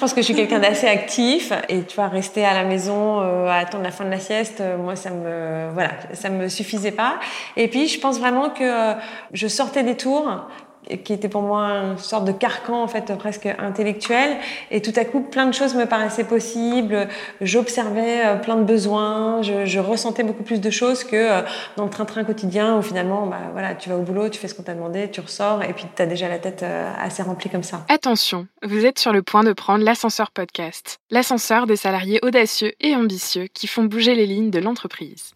Je pense que je suis quelqu'un d'assez actif et tu vois rester à la maison euh, à attendre la fin de la sieste, euh, moi ça me voilà, ça me suffisait pas. Et puis je pense vraiment que euh, je sortais des tours qui était pour moi une sorte de carcan en fait presque intellectuel. Et tout à coup plein de choses me paraissaient possibles. J'observais euh, plein de besoins. Je, ressentais beaucoup plus de choses que euh, dans le train-train quotidien où finalement bah, voilà tu vas au boulot tu fais ce qu'on t'a demandé tu ressors et puis tu as déjà la tête euh, assez remplie comme ça. Attention vous êtes sur le point de prendre l'ascenseur podcast. L'ascenseur des salariés audacieux et ambitieux qui font bouger les lignes de l'entreprise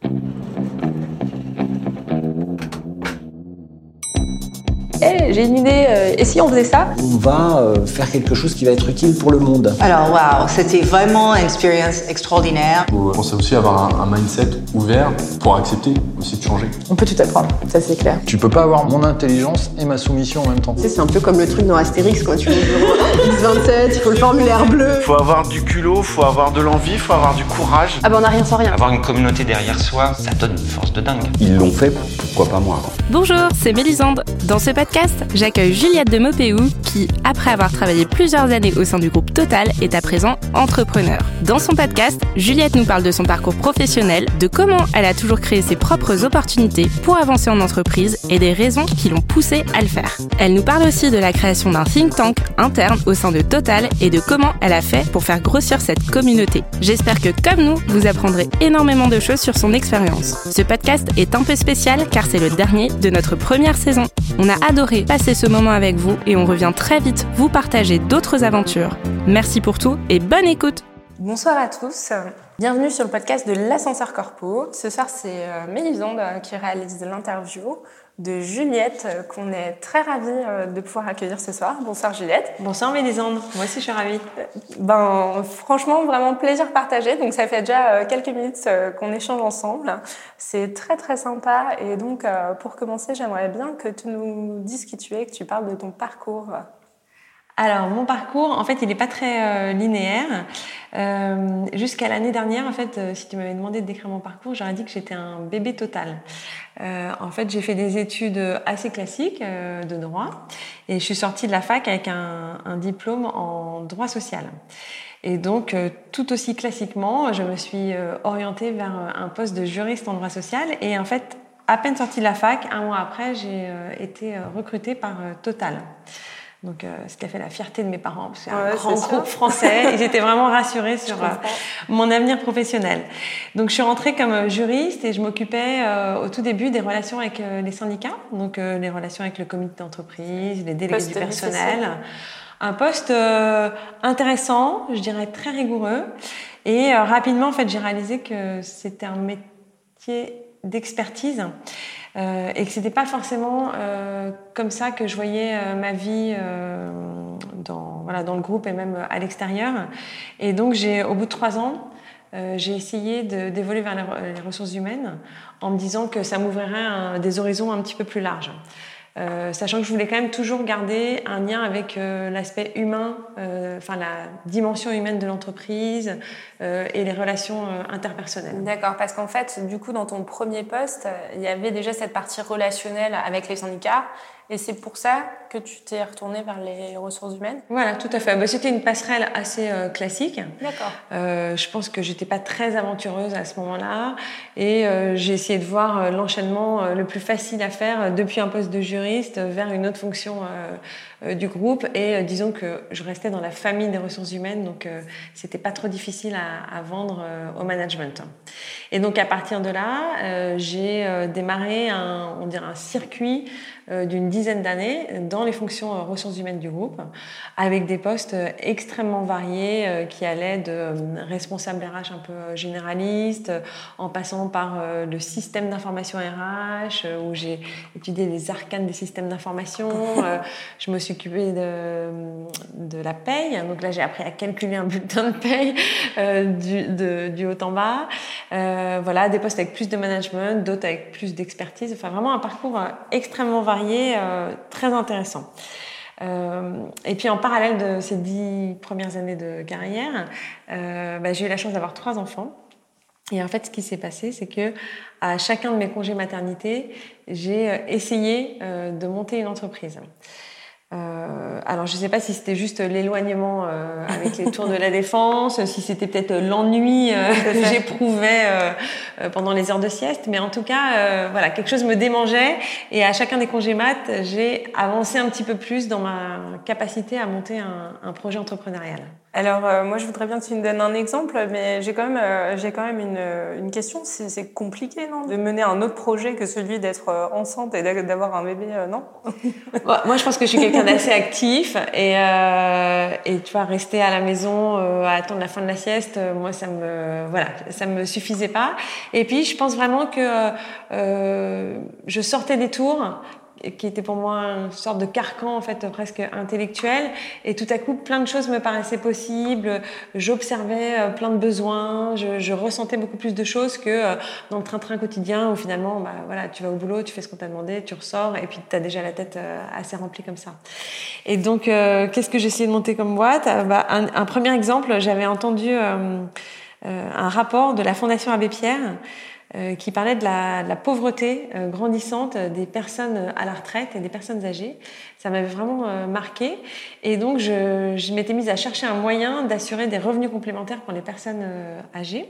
j'ai une idée, euh, et si on faisait ça On va euh, faire quelque chose qui va être utile pour le monde. Alors, waouh, c'était vraiment une expérience extraordinaire. On pensait aussi avoir un, mindset ouvert pour accepter aussi de changer? On peut tout apprendre, ça c'est clair. Tu peux pas avoir mon intelligence et ma soumission en même temps. c'est un peu comme le truc dans Astérix, quand tu vas au 27 il faut le formulaire bleu. Faut avoir du culot, faut avoir de l'envie, faut avoir du courage. Ah ben on a rien sans rien. Avoir une communauté derrière soi, ça donne une force de dingue. Ils l'ont fait, pourquoi pas moi? Bonjour, c'est Mélisande. Dans ce podcast, j'accueille Juliette de Mopéou qui, après avoir travaillé plusieurs années au sein du groupe Total, est à présent entrepreneur. Dans son podcast, Juliette nous parle de son parcours professionnel, de comment elle a toujours créé ses propres opportunités pour avancer en entreprise et des raisons qui l'ont poussée à le faire. Elle nous parle aussi de la création d'un think tank interne au sein de Total et de comment elle a fait pour faire grossir cette communauté. J'espère que, comme nous, vous apprendrez énormément de choses sur son expérience. Ce podcast est un peu spécial car c'est le dernier de notre première saison. On a adoré passer ce moment avec vous et on revient très vite vous partager d'autres aventures. Merci pour tout et bonne écoute Bonsoir à tous, bienvenue sur le podcast de l'ascenseur corpo. Ce soir c'est euh, Mélisande euh, qui réalise l'interview de Juliette euh, qu'on est très ravis euh, de pouvoir accueillir ce soir. Bonsoir Juliette. Bonsoir Mélisande, moi aussi je suis ravie. Euh, ben, franchement, vraiment plaisir partagé. Donc ça fait déjà quelques minutes qu'on échange ensemble. C'est très très sympa. Et donc pour commencer, j'aimerais bien que tu nous dises qui tu es, que tu parles de ton parcours. Alors mon parcours, en fait, il n'est pas très linéaire. Euh, Jusqu'à l'année dernière, en fait, si tu m'avais demandé de décrire mon parcours, j'aurais dit que j'étais un bébé total. Euh, en fait, j'ai fait des études assez classiques euh, de droit et je suis sortie de la fac avec un, un diplôme en droit social. Et donc, euh, tout aussi classiquement, je me suis euh, orientée vers un poste de juriste en droit social. Et en fait, à peine sortie de la fac, un mois après, j'ai été recrutée par Total. Donc, euh, ce qui a fait la fierté de mes parents, c'est un grand groupe français. Ils étaient vraiment rassurés sur euh, mon avenir professionnel. Donc, je suis rentrée comme euh, juriste et je m'occupais au tout début des relations avec les syndicats, donc les relations avec le comité d'entreprise, les délégués du personnel. Un poste intéressant, je dirais très rigoureux. Et rapidement, en fait, j'ai réalisé que c'était un métier d'expertise. Euh, et que c'était pas forcément euh, comme ça que je voyais euh, ma vie dans, voilà, dans le groupe et même à l'extérieur. Et donc, j'ai, au bout de trois ans, j'ai essayé d'évoluer vers les, ressources humaines en me disant que ça m'ouvrirait des horizons un petit peu plus larges. Euh, sachant que je voulais quand même toujours garder un lien avec euh, l'aspect humain, euh, enfin la dimension humaine de l'entreprise et les relations interpersonnelles. D'accord, parce qu'en fait, du coup, dans ton premier poste, il y avait déjà cette partie relationnelle avec les syndicats et c'est pour ça que tu t'es retournée vers les ressources humaines Voilà, tout à fait. Bah, c'était une passerelle assez euh, classique. D'accord. Euh, je pense que j'étais pas très aventureuse à ce moment-là. Et euh, j'ai essayé de voir l'enchaînement le plus facile à faire depuis un poste de juriste vers une autre fonction du groupe. Et disons que je restais dans la famille des ressources humaines, donc c'était pas trop difficile à, à vendre au management. Et donc à partir de là, j'ai démarré un, on dirait un circuit d'une dizaine d'années dans les fonctions euh, ressources humaines du groupe, avec des postes euh, extrêmement variés qui allaient de responsable RH un peu généraliste, en passant par le système d'information RH, où j'ai étudié les arcanes des systèmes d'information. je me suis occupée de, de la paye, donc là j'ai appris à calculer un bulletin de paye du, de, du haut en bas. voilà, des postes avec plus de management, d'autres avec plus d'expertise. Enfin, vraiment un parcours extrêmement varié euh, très intéressant. Euh, et puis en parallèle de ces dix premières années de carrière, euh, bah, j'ai eu la chance d'avoir trois enfants. Et en fait, ce qui s'est passé, c'est que à chacun de mes congés maternité, j'ai essayé de monter une entreprise. Euh, alors, je ne sais pas si c'était juste l'éloignement euh, avec les tours de la défense, si c'était peut-être l'ennui euh, que j'éprouvais euh, pendant les heures de sieste, mais en tout cas, voilà, quelque chose me démangeait. Et à chacun des congés maths, j'ai avancé un petit peu plus dans ma capacité à monter un, un projet entrepreneurial. Alors, euh, moi, je voudrais bien que tu me donnes un exemple, mais j'ai quand même, euh, j'ai quand même une, une question. C'est compliqué, non De mener un autre projet que celui d'être euh, enceinte et d'avoir un bébé, non? Moi, je pense que je suis quelqu'un d'assez actif et, et tu vois, rester à la maison à attendre la fin de la sieste, moi, ça me, voilà, ça me suffisait pas. Et puis, je pense vraiment que je sortais des tours qui était pour moi une sorte de carcan en fait presque intellectuel. Et tout à coup plein de choses me paraissaient possibles. J'observais euh, plein de besoins. Je, ressentais beaucoup plus de choses que euh, dans le train-train quotidien où finalement bah, voilà tu vas au boulot tu fais ce qu'on t'a demandé tu ressors et puis tu as déjà la tête euh, assez remplie comme ça. Et donc qu'est-ce que j'ai essayé de monter comme boîte? Bah, un, premier exemple j'avais entendu un rapport de la Fondation Abbé Pierre euh, qui parlait de la, de la pauvreté euh, grandissante des personnes à la retraite et des personnes âgées. Ça m'avait vraiment euh, marqué. Et donc, je, je m'étais mise à chercher un moyen d'assurer des revenus complémentaires pour les personnes âgées.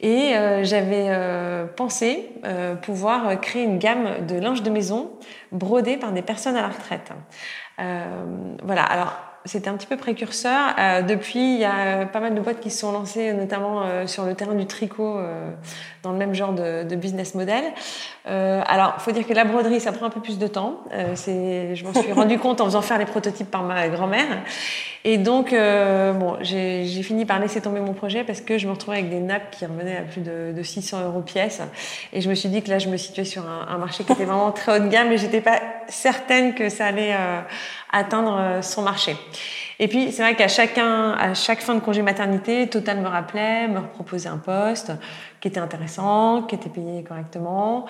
Et j'avais pensé pouvoir créer une gamme de linge de maison brodé par des personnes à la retraite. voilà. Alors, c'était un petit peu précurseur. Euh, depuis, il y a pas mal de boîtes qui se sont lancées, notamment euh, sur le terrain du tricot, euh, dans le même genre de, de business model. Euh, alors, faut dire que la broderie, ça prend un peu plus de temps. Euh, c'est, je m'en suis rendu compte en faisant faire les prototypes par ma grand-mère. Et donc, bon, j'ai, j'ai fini par laisser tomber mon projet parce que je me retrouvais avec des nappes qui revenaient à plus de, de 600 euros pièce. Et je me suis dit que là, je me situais sur un, un marché qui était vraiment très haut de gamme, mais j'étais pas certaine que ça allait atteindre son marché. Et puis, c'est vrai qu'à chacun, à chaque fin de congé maternité, Total me rappelait, me proposait un poste qui était intéressant, qui était payé correctement.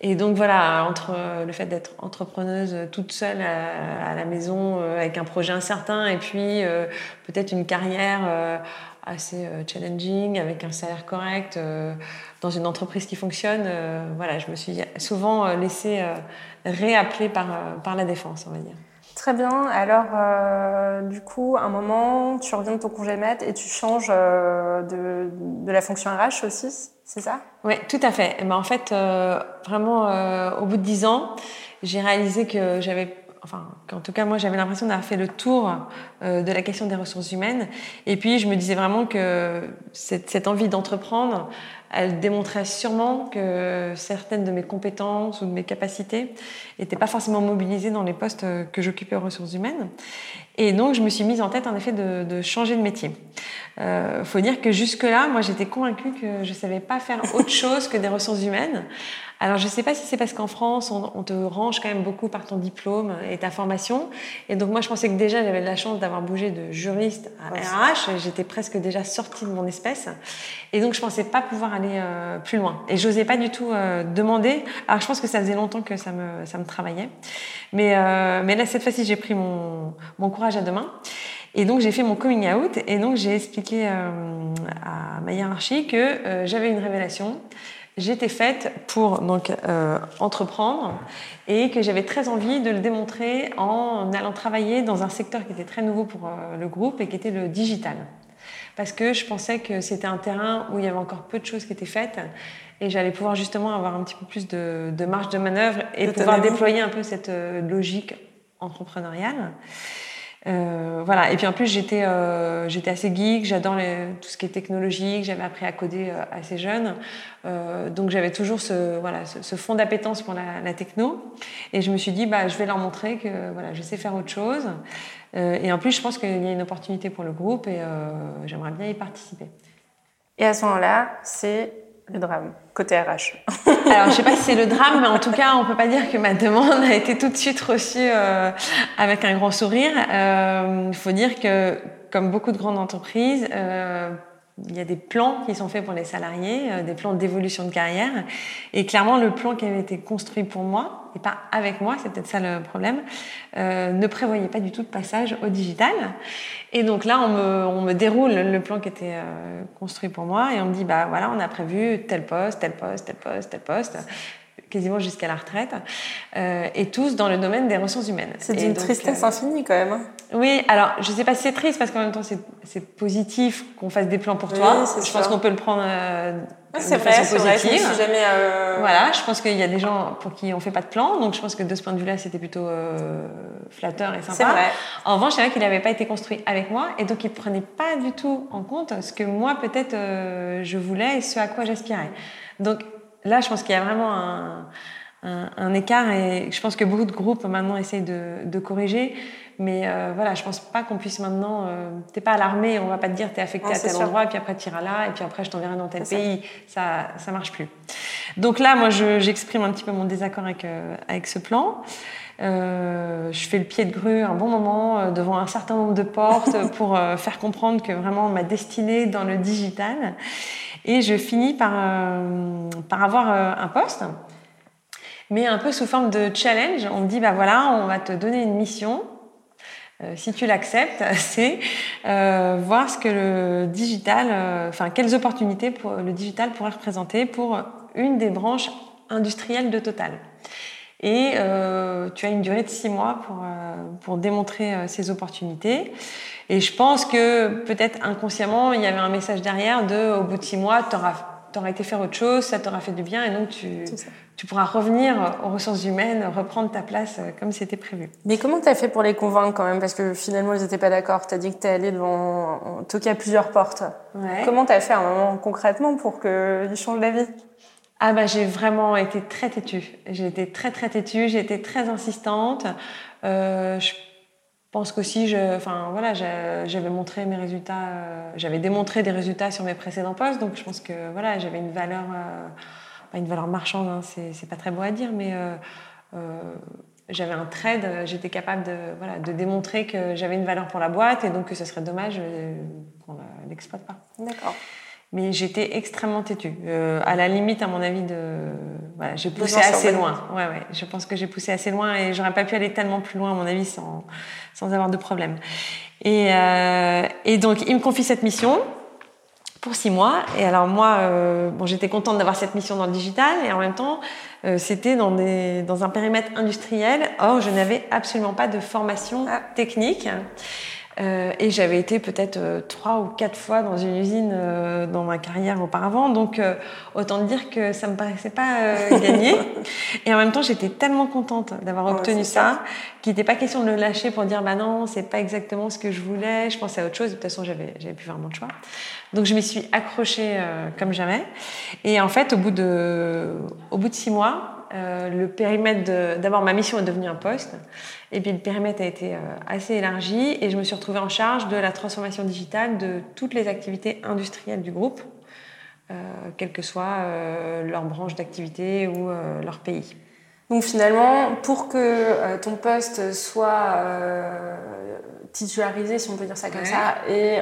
Et donc voilà, entre le fait d'être entrepreneuse toute seule à, la maison euh, avec un projet incertain et puis euh, peut-être une carrière euh, assez challenging avec un salaire correct dans une entreprise qui fonctionne, voilà, je me suis souvent laissée réappeler par, par la défense, on va dire. Très bien. Alors, euh, du coup, un moment, tu reviens de ton congé maître et tu changes euh, de, la fonction RH aussi, c'est ça? Oui, tout à fait. Et ben, en fait, euh, vraiment, au bout de dix ans, j'ai réalisé que j'avais enfin, qu'en tout cas, moi, j'avais l'impression d'avoir fait le tour de la question des ressources humaines. Et puis, je me disais vraiment que cette envie d'entreprendre, elle démontrait sûrement que certaines de mes compétences ou de mes capacités n'étaient pas forcément mobilisées dans les postes que j'occupais aux ressources humaines. Et donc, je me suis mise en tête, en effet, de, changer de métier. Euh, faut dire que jusque-là, moi, j'étais convaincue que je savais pas faire autre chose que des ressources humaines. Alors, je sais pas si c'est parce qu'en France, on, on, te range quand même beaucoup par ton diplôme et ta formation. Et donc, moi, je pensais que déjà, j'avais de la chance d'avoir bougé de juriste à RH. J'étais presque déjà sortie de mon espèce. Et donc, je pensais pas pouvoir aller euh, plus loin. Et j'osais pas du tout euh, demander. Alors, je pense que ça faisait longtemps que ça me, ça me travaillait. Mais, euh, mais là, cette fois-ci, j'ai pris mon, mon courage à deux mains. Et donc j'ai fait mon coming out et donc j'ai expliqué euh, à ma hiérarchie que euh, j'avais une révélation. J'étais faite pour donc euh, entreprendre et que j'avais très envie de le démontrer en allant travailler dans un secteur qui était très nouveau pour euh, le groupe et qui était le digital. Parce que je pensais que c'était un terrain où il y avait encore peu de choses qui étaient faites et j'allais pouvoir justement avoir un petit peu plus de, de marge de manœuvre et pouvoir déployer un peu cette euh, logique entrepreneuriale. Euh, voilà. Et puis en plus, j'étais euh, assez geek, j'adore tout ce qui est technologique, j'avais appris à coder euh, assez jeune. Donc j'avais toujours ce, voilà, ce, fond d'appétence pour la, la, techno. Et je me suis dit, bah, je vais leur montrer que voilà, je sais faire autre chose. Et en plus, je pense qu'il y a une opportunité pour le groupe et j'aimerais bien y participer. Et à ce moment-là, c'est le drame, côté RH. Alors, je sais pas si c'est le drame, mais en tout cas, on peut pas dire que ma demande a été tout de suite reçue euh, avec un grand sourire. Il euh, faut dire que, comme beaucoup de grandes entreprises, euh, il y a des plans qui sont faits pour les salariés, euh, des plans d'évolution de carrière. Et clairement, le plan qui avait été construit pour moi, et pas avec moi, c'est peut-être ça le problème, euh, ne prévoyait pas du tout de passage au digital. Et donc là, on me, on me déroule le plan qui était euh, construit pour moi et on me dit, bah voilà, on a prévu tel poste, tel poste, tel poste, tel poste quasiment jusqu'à la retraite, euh, et tous dans le domaine des ressources humaines. C'est d'une tristesse infinie quand même. Hein. Oui, alors je sais pas si c'est triste parce qu'en même temps c'est positif qu'on fasse des plans pour toi. je pense qu'on peut le prendre euh, c'est vrai, c'est vrai. Je jamais. Euh... Voilà, je pense qu'il y a des gens pour qui on fait pas de plan, donc je pense que de ce point de vue-là, c'était plutôt euh, flatteur et sympa. C'est vrai. En revanche, c'est vrai qu'il n'avait pas été construit avec moi, et donc il prenait pas du tout en compte ce que moi peut-être euh, je voulais et ce à quoi j'aspirais. Donc là, je pense qu'il y a vraiment un, un, un, écart, et je pense que beaucoup de groupes maintenant essayent de, de corriger. Mais euh, voilà, je pense pas qu'on puisse maintenant. Euh, t'es pas alarmé, on va pas te dire t'es affecté à tel endroit, et puis après tu iras là, et puis après je t'enverrai dans tel pays. Ça. ça, marche plus. Donc là, moi, j'exprime un petit peu mon désaccord avec euh, avec ce plan. Euh, je fais le pied de grue un bon moment devant un certain nombre de portes pour faire comprendre que vraiment ma destinée dans le digital. Et je finis par par avoir un poste mais un peu sous forme de challenge. On me dit, bah voilà, on va te donner une mission. Euh, si tu l'acceptes, c'est euh, voir ce que le digital, euh, enfin quelles opportunités le digital pourrait représenter pour une des branches industrielles de Total. Et euh, tu as une durée de six mois pour, pour démontrer ces opportunités. Et je pense que peut-être inconsciemment, il y avait un message derrière de au bout de six mois, tu auras t'auras été faire autre chose, ça t'aura fait du bien et donc tu, tu pourras revenir aux ressources humaines, reprendre ta place euh, comme c'était prévu. Mais comment tu as fait pour les convaincre quand même? Parce que finalement, ils n'étaient pas d'accord. Tu as dit que tu es allé devant, toquer à plusieurs portes. Comment tu as fait un moment concrètement pour qu'ils changent d'avis? Ah bah j'ai vraiment été très têtue. J'ai été très très têtue, j'ai été très insistante. Euh, je pense qu'aussi, enfin voilà, j'avais montré mes résultats, euh, j'avais démontré des résultats sur mes précédents postes, donc je pense que voilà, j'avais une valeur, euh, une valeur marchande, hein, c'est pas très beau à dire, mais euh, j'avais un trade, j'étais capable de voilà, de démontrer que j'avais une valeur pour la boîte et donc que ce serait dommage qu'on l'exploite pas. D'accord mais j'étais extrêmement têtue. Euh, à la limite, à mon avis, de, voilà, j'ai poussé assez loin. Ouais, ouais. Je pense que j'ai poussé assez loin et j'aurais pas pu aller tellement plus loin, à mon avis, sans, sans avoir de problème. Et, euh, et donc, il me confie cette mission pour six mois. Et alors moi, euh, bon, j'étais contente d'avoir cette mission dans le digital et en même temps, euh, c'était dans, des, dans un périmètre industriel. Or, je n'avais absolument pas de formation ah. technique. Euh, et j'avais été peut-être euh, trois ou quatre fois dans une usine euh, dans ma carrière auparavant. Donc, autant dire que ça me paraissait pas gagné. et en même temps, j'étais tellement contente d'avoir obtenu ça, qu'il n'était pas question de le lâcher pour dire, bah non, c'est pas exactement ce que je voulais. Je pensais à autre chose. De toute façon, j'avais, j'avais plus vraiment de choix. Donc, je m'y suis accrochée comme jamais. Et en fait, au bout de, au bout de six mois, le périmètre d'abord ma mission est devenue un poste et puis le périmètre a été euh, assez élargi et je me suis retrouvée en charge de la transformation digitale de toutes les activités industrielles du groupe, euh, quelle que soit euh, leur branche d'activité ou euh, leur pays. Donc finalement, pour que ton poste soit titularisé, si on peut dire ça comme ça, et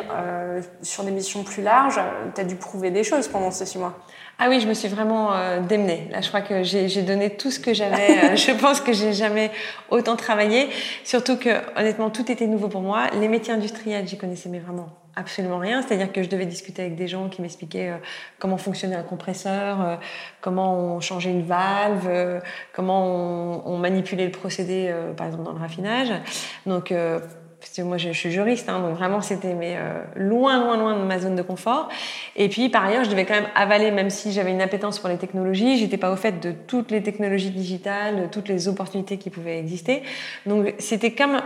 sur des missions plus larges, tu as dû prouver des choses pendant ces six mois. Ah oui, je me suis vraiment euh, démenée. Là, je crois que j'ai donné tout ce que j'avais. Euh, je pense que j'ai jamais autant travaillé. Surtout que, honnêtement, tout était nouveau pour moi. Les métiers industriels, j'y connaissais mais vraiment absolument rien. C'est-à-dire que je devais discuter avec des gens qui m'expliquaient euh, comment fonctionnait un compresseur, euh, comment on changeait une valve, euh, comment on, on, manipulait le procédé, par exemple, dans le raffinage. Donc, parce que moi je, suis juriste, hein, donc vraiment c'était mais euh, loin, loin, loin de ma zone de confort. Et puis par ailleurs, je devais quand même avaler, même si j'avais une appétence pour les technologies, j'étais pas au fait de toutes les technologies digitales, de toutes les opportunités qui pouvaient exister. Donc c'était comme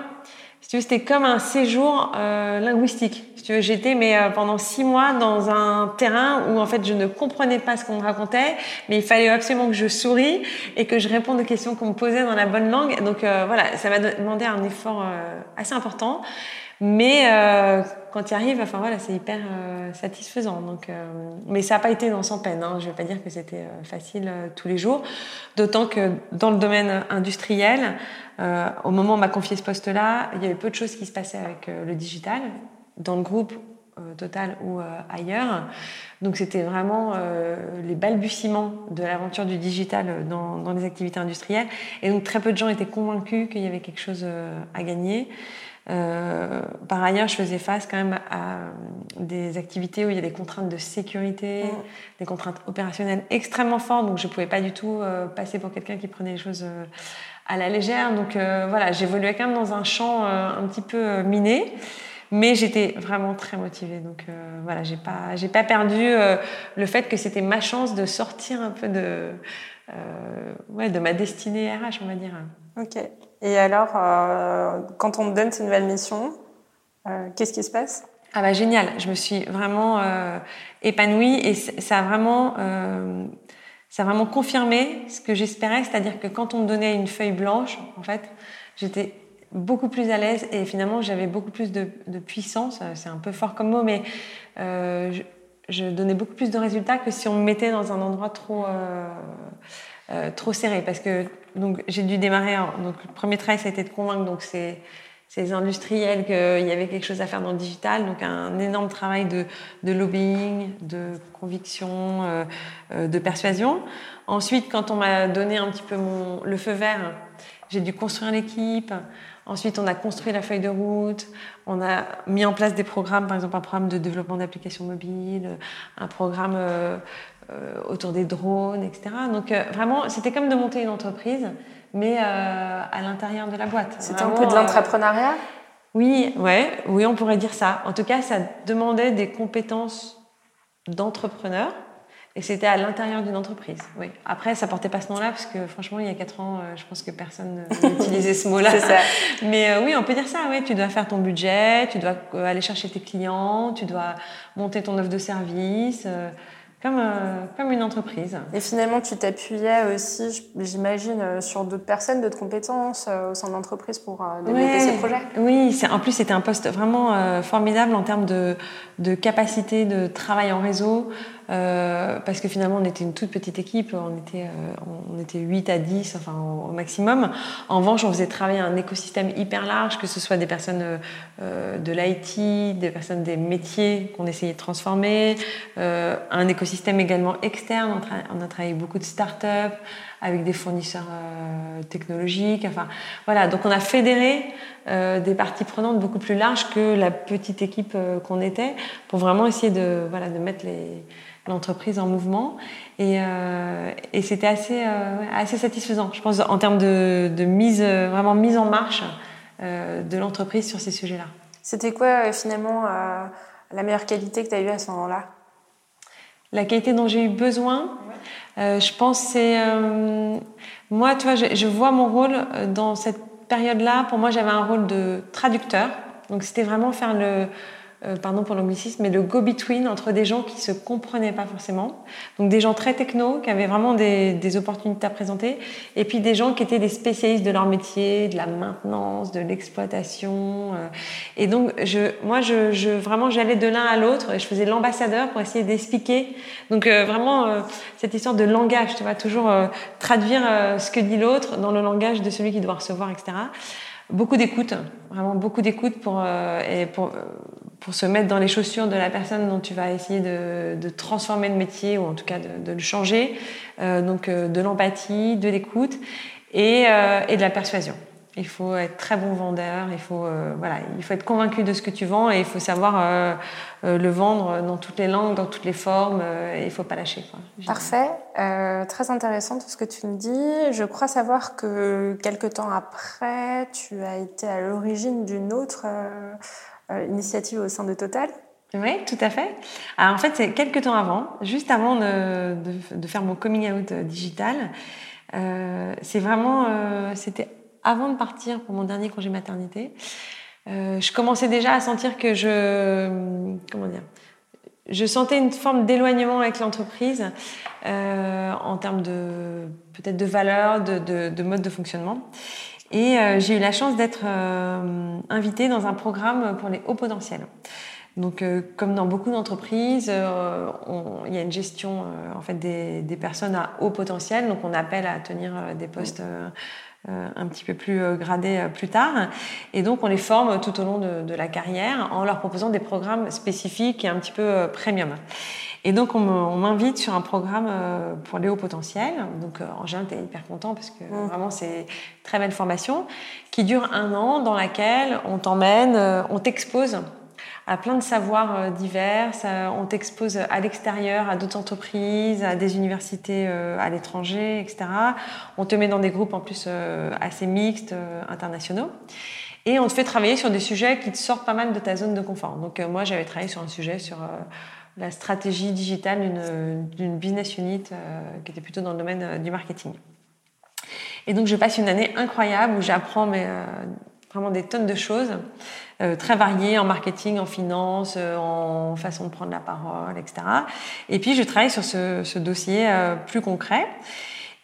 si tu veux, c'était comme un séjour euh, linguistique. Si tu veux, j'étais mais euh, pendant six mois dans un terrain où en fait je ne comprenais pas ce qu'on me racontait, mais il fallait absolument que je souris et que je réponde aux questions qu'on me posait dans la bonne langue. Donc euh, voilà, ça m'a demandé un effort euh, assez important. Mais euh, quand tu arrives, enfin voilà, c'est hyper euh, satisfaisant. Donc, euh, mais ça n'a pas été dans sans peine. Hein. Je ne vais pas dire que c'était facile tous les jours. D'autant que dans le domaine industriel, au moment où on m'a confié ce poste-là, il y avait peu de choses qui se passaient avec le digital dans le groupe Total ou ailleurs. Donc c'était vraiment les balbutiements de l'aventure du digital dans, les activités industrielles. Et donc très peu de gens étaient convaincus qu'il y avait quelque chose à gagner. Euh, par ailleurs, je faisais face quand même à des activités où il y a des contraintes de sécurité, Mm. des contraintes opérationnelles extrêmement fortes, donc je pouvais pas du tout euh, passer pour quelqu'un qui prenait les choses euh, à la légère. Donc euh, voilà, j'évoluais quand même dans un champ euh, un petit peu euh, miné. Mais j'étais vraiment très motivée, donc euh, voilà, j'ai pas, j'ai pas perdu euh, le fait que c'était ma chance de sortir un peu de, euh, ouais, de ma destinée RH, on va dire. Ok. Et alors, euh, quand on te donne ces nouvelles missions, euh, qu'est-ce qui se passe? Ah bah génial, je me suis vraiment euh, épanouie et ça a vraiment, ça a vraiment confirmé ce que j'espérais, c'est-à-dire que quand on me donnait une feuille blanche, en fait, j'étais beaucoup plus à l'aise et finalement j'avais beaucoup plus de, puissance. C'est un peu fort comme mot, mais je, je donnais beaucoup plus de résultats que si on me mettait dans un endroit trop trop serré. Parce que donc j'ai dû démarrer. donc le premier travail, ça a été de convaincre donc ces industriels qu'il y avait quelque chose à faire dans le digital. Donc un énorme travail de, lobbying, de conviction, euh, euh, de persuasion. Ensuite, quand on m'a donné un petit peu le feu vert, j'ai dû construire l'équipe. Ensuite, on a construit la feuille de route. On a mis en place des programmes, par exemple un programme de développement d'applications mobiles, un programme euh, autour des drones, etc. Donc euh, vraiment, c'était comme de monter une entreprise, mais euh, à l'intérieur de la boîte. C'était un peu de euh, l'entrepreneuriat? Oui, ouais, oui, on pourrait dire ça. En tout cas, ça demandait des compétences d'entrepreneur. Et c'était à l'intérieur d'une entreprise. Oui. Après, ça portait pas ce nom-là parce que franchement, il y a quatre ans, euh, je pense que personne ne- n'utilisait ce mot-là. C'est ça. Mais euh, oui, on peut dire ça. Oui, tu dois faire ton budget, tu dois euh, aller chercher tes clients, tu dois monter ton offre de service, euh, comme euh, comme une entreprise. Et finalement, tu t'appuyais aussi, j'imagine, euh, sur d'autres personnes, d'autres compétences euh, au sein de l'entreprise pour euh, développer Ouais. ces projets? Oui, c'est, en plus c'était un poste vraiment formidable en termes de, de capacité de travail en réseau, euh, parce que finalement on était une toute petite équipe, on était, euh, on était 8 à 10 enfin, au, maximum. En revanche, on faisait travailler un écosystème hyper large, que ce soit des personnes euh, de l'IT, des personnes des métiers qu'on essayait de transformer, un écosystème également externe, on, on a travaillé beaucoup de startups, avec des fournisseurs euh, technologiques. Enfin, voilà, donc on a fédéré euh, des parties prenantes beaucoup plus larges que la petite équipe euh, qu'on était pour vraiment essayer de, voilà, de mettre l'entreprise en mouvement. Et, et c'était assez, satisfaisant, je pense, en termes de, de mise, vraiment mise en marche de l'entreprise sur ces sujets-là. C'était quoi finalement la meilleure qualité que tu as eue à ce moment-là? La qualité dont j'ai eu besoin, euh, je pense c'est euh, moi, tu vois, je, vois mon rôle euh, dans cette période-là. Pour moi, j'avais un rôle de traducteur, donc c'était vraiment faire le euh, pardon pour l'anglicisme, mais le go-between entre des gens qui se comprenaient pas forcément, donc des gens très techno, qui avaient vraiment des, opportunités à présenter, et puis des gens qui étaient des spécialistes de leur métier, de la maintenance, de l'exploitation. euh, et donc, je, moi, je, vraiment, j'allais de l'un à l'autre, et je faisais l'ambassadeur pour essayer d'expliquer. Donc, euh, vraiment, cette histoire de langage, tu vois, toujours traduire ce que dit l'autre dans le langage de celui qui doit recevoir, etc. Beaucoup d'écoute, vraiment beaucoup d'écoute pour, pour se mettre dans les chaussures de la personne dont tu vas essayer de, de transformer le métier ou en tout cas de, de le changer. Euh, donc euh, de l'empathie, de l'écoute et, euh, et de la persuasion. Il faut être très bon vendeur, il faut, euh, voilà, il faut être convaincu de ce que tu vends et il faut savoir euh, euh, le vendre dans toutes les langues, dans toutes les formes et il faut pas lâcher. Quoi. Parfait, très intéressant tout ce que tu me dis. Je crois savoir que quelques temps après, tu as été à l'origine d'une autre initiative au sein de Total. Oui, tout à fait. Alors en fait, c'est quelques temps avant, juste avant de, faire mon coming out digital. Euh, vraiment, euh, c'était avant de partir pour mon dernier congé maternité. Euh, je commençais déjà à sentir que je, comment dire, je sentais une forme d'éloignement avec l'entreprise euh, en termes de peut-être de de, de mode de fonctionnement. Et euh, j'ai eu la chance d'être euh, invitée dans un programme pour les hauts potentiels. Donc, euh, comme dans beaucoup d'entreprises, euh, il y a une gestion euh, en fait des, des personnes à haut potentiel. Donc, on appelle à tenir des postes euh, un petit peu plus gradés plus tard. Et donc, on les forme tout au long de, de, la carrière en leur proposant des programmes spécifiques et un petit peu premium. Et donc, on m'invite sur un programme euh, pour les hauts potentiels. Donc, euh, en général, tu es hyper content parce que mmh. vraiment, c'est très belle formation qui dure un an dans laquelle on t'emmène, euh, on t'expose à plein de savoirs divers. On t'expose à l'extérieur, à d'autres entreprises, à des universités à l'étranger, etc. On te met dans des groupes en plus assez mixtes, internationaux. Et on te fait travailler sur des sujets qui te sortent pas mal de ta zone de confort. Donc moi, j'avais travaillé sur un sujet sur la stratégie digitale d'une business unit euh, qui était plutôt dans le domaine euh, du marketing. Et donc je passe une année incroyable où j'apprends euh, vraiment des tonnes de choses, très variées en marketing, en finance, en façon de prendre la parole, etc. Et puis je travaille sur ce, dossier plus concret.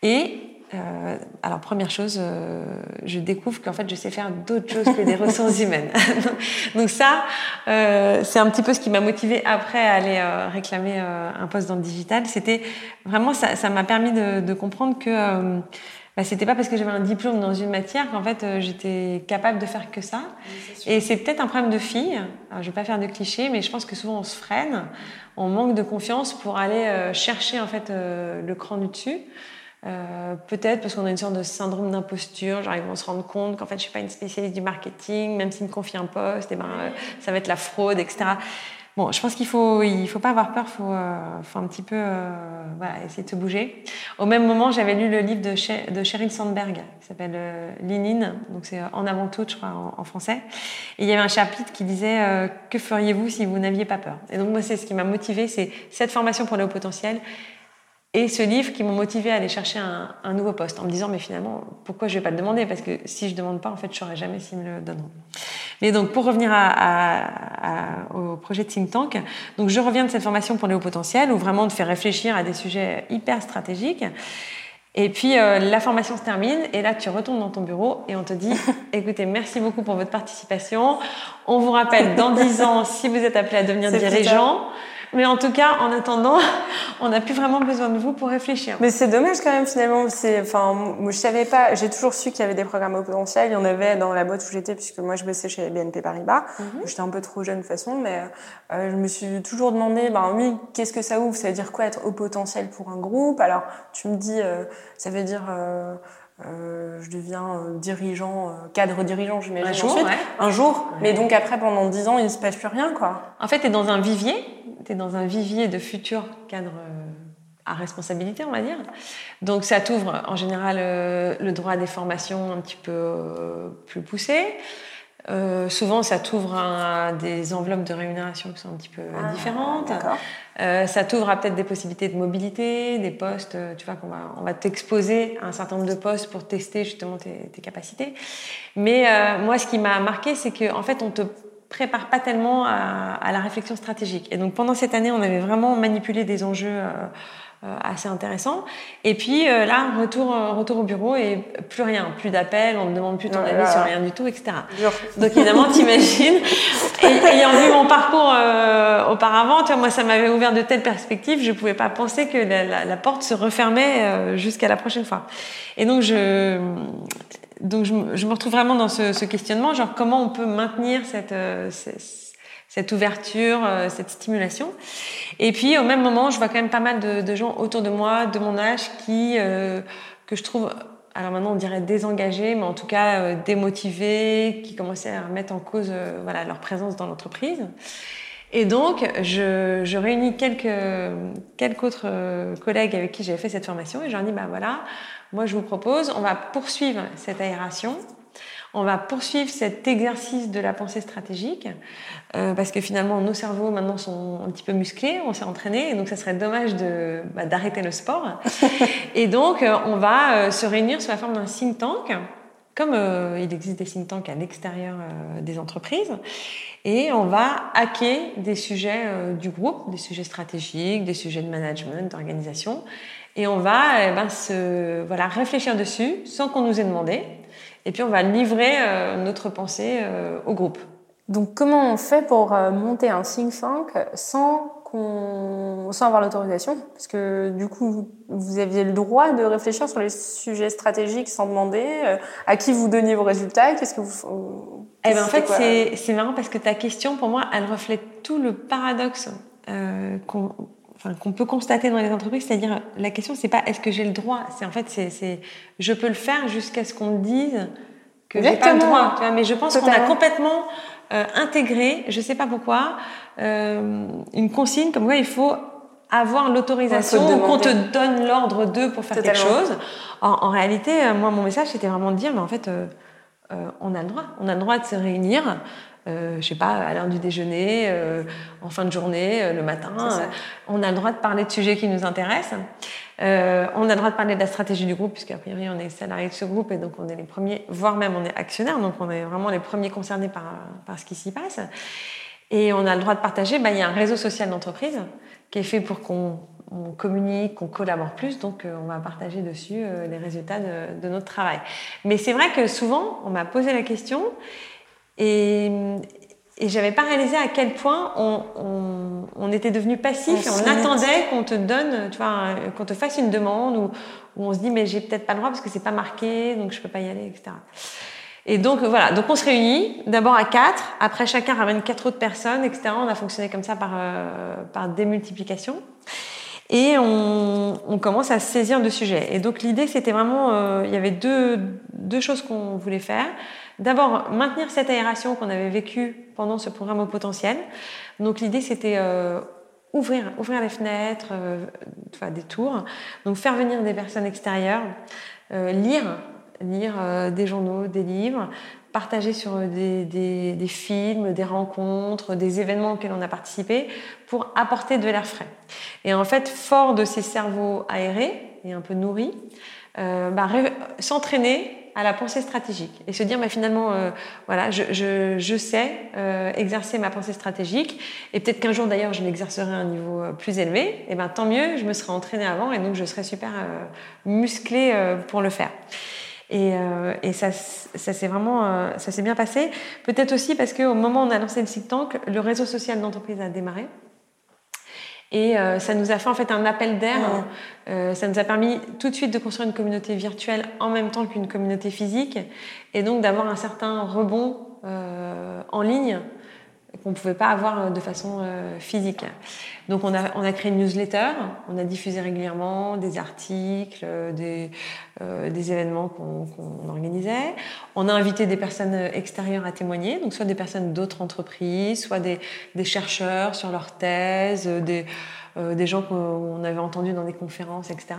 Et euh, alors première chose, euh, je découvre qu'en fait je sais faire d'autres choses que des ressources humaines. Donc ça, euh, c'est un petit peu ce qui m'a motivé après à aller réclamer un poste dans le digital. C'était vraiment ça, m'a permis de, de, comprendre que bah, c'était pas parce que j'avais un diplôme dans une matière qu'en fait j'étais capable de faire que ça. Et c'est peut-être un problème de fille. Alors, je vais pas faire de clichés, mais je pense que souvent on se freine, on manque de confiance pour aller chercher en fait le cran du dessus. Euh, peut-être parce qu'on a une sorte de syndrome d'imposture, genre ils vont se rendre compte qu'en fait je suis pas une spécialiste du marketing, même s'ils me confient un poste, eh ben euh, ça va être la fraude, etc. Bon, je pense qu'il faut, il faut pas avoir peur, faut, euh, faut un petit peu, essayer de se bouger. Au même moment, j'avais lu le livre de, de Sheryl Sandberg, qui s'appelle Linine, donc c'est en avant tout, je crois, en, en, français. Et il y avait un chapitre qui disait que feriez-vous si vous n'aviez pas peur? Et donc moi, c'est ce qui m'a motivé, c'est cette formation pour le haut potentiel et ce livre qui m'ont motivé à aller chercher un, un, nouveau poste en me disant mais finalement pourquoi je vais pas le demander? Parce que si je demande pas en fait je saurais jamais s'ils me le donneront. Mais donc pour revenir à, à, à, au projet de think tank, donc je reviens de cette formation pour les hauts potentiels où vraiment te fait réfléchir à des sujets hyper stratégiques. Et puis euh, la formation se termine et là tu retournes dans ton bureau et on te dit écoutez merci beaucoup pour votre participation. On vous rappelle dans 10 ans si vous êtes appelé à devenir dirigeant. Mais en tout cas, en attendant, on n'a plus vraiment besoin de vous pour réfléchir. Mais c'est dommage quand même finalement. Enfin, moi je savais pas. J'ai toujours su qu'il y avait des programmes au potentiel. Il y en avait dans la boîte où j'étais puisque moi je bossais chez BNP Paribas. Mhm. J'étais un peu trop jeune de toute façon, mais euh, je me suis toujours demandé, ben oui, qu'est-ce que ça ouvre? Ça veut dire quoi être au potentiel pour un groupe? Alors tu me dis, euh, ça veut dire euh, euh, je deviens euh, dirigeant, euh, cadre dirigeant, j'imagine. Un jour, un jour. Mais donc après, pendant dix ans, il ne se passe plus rien, quoi. En fait, tu es dans un vivier, tu es dans un vivier de futurs cadres à responsabilité, on va dire. Donc ça t'ouvre en général le droit à des formations un petit peu plus poussées. Euh, souvent, ça t'ouvre à des enveloppes de rémunération qui sont un petit peu ah, différentes. Euh, ça t'ouvre à peut-être des possibilités de mobilité, des postes. Euh, tu vois qu'on va, on va t'exposer à un certain nombre de postes pour tester justement tes, tes capacités. Mais euh, moi, ce qui m'a marqué, c'est qu'en en fait, on te prépare pas tellement à, à, la réflexion stratégique. Et donc, pendant cette année, on avait vraiment manipulé des enjeux euh, assez intéressant. Et puis euh, là, retour, euh, retour au bureau et plus rien, plus d'appels, on ne demande plus ton avis sur rien du tout, etc. Donc évidemment, t'imagines. et, ayant vu mon parcours auparavant, tu vois, moi, ça m'avait ouvert de telles perspectives, je pouvais pas penser que la, la, porte se refermait jusqu'à la prochaine fois. Et donc je donc je, je, me retrouve vraiment dans ce, ce, questionnement, genre comment on peut maintenir cette, cette cette ouverture, euh, cette stimulation. Et puis au même moment, je vois quand même pas mal de, de gens autour de moi, de mon âge, qui euh, que je trouve, alors maintenant on dirait désengagés, mais en tout cas euh, démotivés, qui commençaient à remettre en cause voilà leur présence dans l'entreprise. Et donc, je, je, réunis quelques, quelques autres collègues avec qui j'avais fait cette formation et je leur dis, bah voilà, moi je vous propose, on va poursuivre cette aération on va poursuivre cet exercice de la pensée stratégique euh, parce que finalement nos cerveaux maintenant sont un petit peu musclés, on s'est entraîné et donc ça serait dommage de bah, d'arrêter le sport. et donc euh, on va euh, se réunir sous la forme d'un think tank comme il existe des think tanks à l'extérieur des entreprises, et on va hacker des sujets du groupe, des sujets stratégiques, des sujets de management, d'organisation, et on va eh ben, se voilà réfléchir dessus sans qu'on nous ait demandé, et puis on va livrer euh, notre pensée euh, au groupe. Donc comment on fait pour euh, monter un think tank sans sans avoir l'autorisation, parce que du coup, vous aviez le droit de réfléchir sur les sujets stratégiques sans demander euh, à qui vous donniez vos résultats, qu'est-ce que vous. Eh ben en fait, c'est, c'est marrant parce que ta question, pour moi, elle reflète tout le paradoxe euh, qu'on, enfin, peut constater dans les entreprises, c'est-à-dire la question, c'est pas est-ce que j'ai le droit, c'est en fait, c'est, c'est je peux le faire jusqu'à ce qu'on me dise que j'ai pas le droit. Tu vois, mais je pense qu'on a complètement euh, intégré, je sais pas pourquoi, euh, une consigne comme quoi il faut avoir l'autorisation ou qu'on te donne l'ordre de pour faire quelque chose. En, en, réalité, euh, moi, mon message, c'était vraiment de dire, mais en fait, euh, on a le droit. On a le droit de se réunir. Je sais pas, à l'heure du déjeuner, en fin de journée, le matin. on a le droit de parler de sujets qui nous intéressent. On a le droit de parler de la stratégie du groupe, puisqu'à priori on est salarié de ce groupe et donc on est les premiers, voire même on est actionnaire, donc on est vraiment les premiers concernés par, ce qui s'y passe. Et on a le droit de partager. Bah, il y a un réseau social d'entreprise qui est fait pour qu'on on communique, qu'on collabore plus, donc euh, on va partager dessus euh, les résultats de, de, notre travail. Mais c'est vrai que souvent, on m'a posé la question et, et j'avais pas réalisé à quel point on, on, on était devenu passif on et on attendait qu'on te donne, tu vois, qu'on te fasse une demande ou, on se dit mais j'ai peut-être pas le droit parce que c'est pas marqué, donc je peux pas y aller, etc. Et donc voilà, donc on se réunit d'abord à quatre, après chacun ramène quatre autres personnes, etc. On a fonctionné comme ça par, euh, par démultiplication. Et on, on, commence à saisir de sujets. Et donc l'idée, c'était vraiment, euh, il y avait deux, deux choses qu'on voulait faire. D'abord, maintenir cette aération qu'on avait vécue pendant ce programme au potentiel. Donc l'idée, c'était euh, ouvrir, ouvrir les fenêtres, euh, enfin, des tours. Donc faire venir des personnes extérieures, euh, lire lire euh, des journaux, des livres, partager sur des, des, des, films, des rencontres, des événements auxquels on a participé pour apporter de l'air frais. Et en fait, fort de ces cerveaux aérés et un peu nourris, euh, bah, s'entraîner à la pensée stratégique et se dire bah, finalement euh, voilà je, je, sais euh, exercer ma pensée stratégique et peut-être qu'un jour d'ailleurs je l'exercerai à un niveau euh, plus élevé et ben tant mieux je me serai entraînée avant et donc je serai super euh, musclée pour le faire et, et ça, ça s'est vraiment, ça s'est bien passé. Peut-être aussi parce qu'au moment où on a lancé le think tank, le réseau social d'entreprise a démarré. Et euh, ça nous a fait en fait un appel d'air. Ouais. ça nous a permis tout de suite de construire une communauté virtuelle en même temps qu'une communauté physique, et donc d'avoir un certain rebond en ligne qu'on ne pouvait pas avoir de façon euh, physique. Donc on a, on a créé une newsletter, on a diffusé régulièrement des articles, des, euh, des événements qu'on qu organisait. On a invité des personnes extérieures à témoigner, donc soit des personnes d'autres entreprises, soit des, chercheurs sur leur thèse, des, euh, des gens qu'on avait entendus dans des conférences, etc.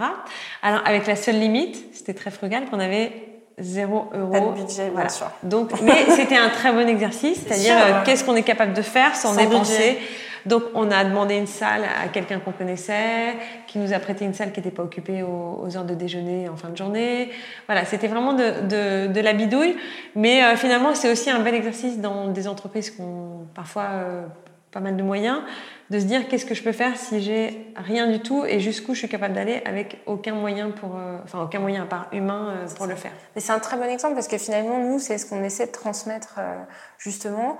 Alors avec la seule limite, c'était très frugal, qu'on avait zéro euro. Pas de budget, voilà. bien sûr. Donc, mais c'était un très bon exercice, c'est-à-dire euh, qu'est-ce qu'on est capable de faire sans, sans dépenser. Budget. Donc, on a demandé une salle à quelqu'un qu'on connaissait, qui nous a prêté une salle qui n'était pas occupée aux, aux, heures de déjeuner en fin de journée. Voilà, c'était vraiment de, de, de, la bidouille, mais euh, finalement, c'est aussi un bel exercice dans des entreprises qui ont parfois euh, pas mal de moyens, de se dire qu'est-ce que je peux faire si j'ai rien du tout et jusqu'où je suis capable d'aller avec aucun moyen pour, euh, enfin aucun moyen à part humain euh, pour le faire. Mais c'est un très bon exemple parce que finalement nous c'est ce qu'on essaie de transmettre euh, justement.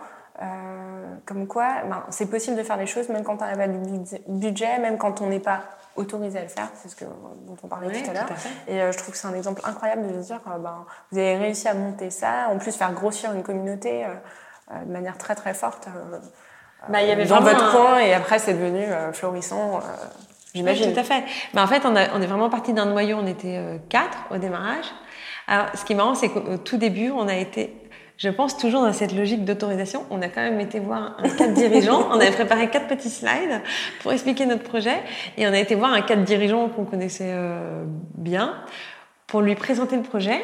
comme quoi, ben, c'est possible de faire des choses même quand on n'a pas de budget, même quand on n'est pas autorisé à le faire, c'est ce que, dont on parlait oui, tout à l'heure. Et euh, je trouve que c'est un exemple incroyable de se dire, euh, ben, vous avez réussi à monter ça, en plus faire grossir une communauté euh, de manière très très forte bah, il y avait dans votre un... coin et après c'est devenu euh, florissant. Euh, J'imagine. Oui, tout à fait. Mais en fait, on, a, on est vraiment parti d'un noyau. On était euh, quatre au démarrage. Alors, ce qui est marrant, c'est qu'au tout début, on a été, je pense, toujours dans cette logique d'autorisation. On a quand même été voir un cadre dirigeant. on avait préparé quatre petits slides pour expliquer notre projet, et on a été voir un cadre dirigeant qu'on connaissait euh, bien pour lui présenter le projet.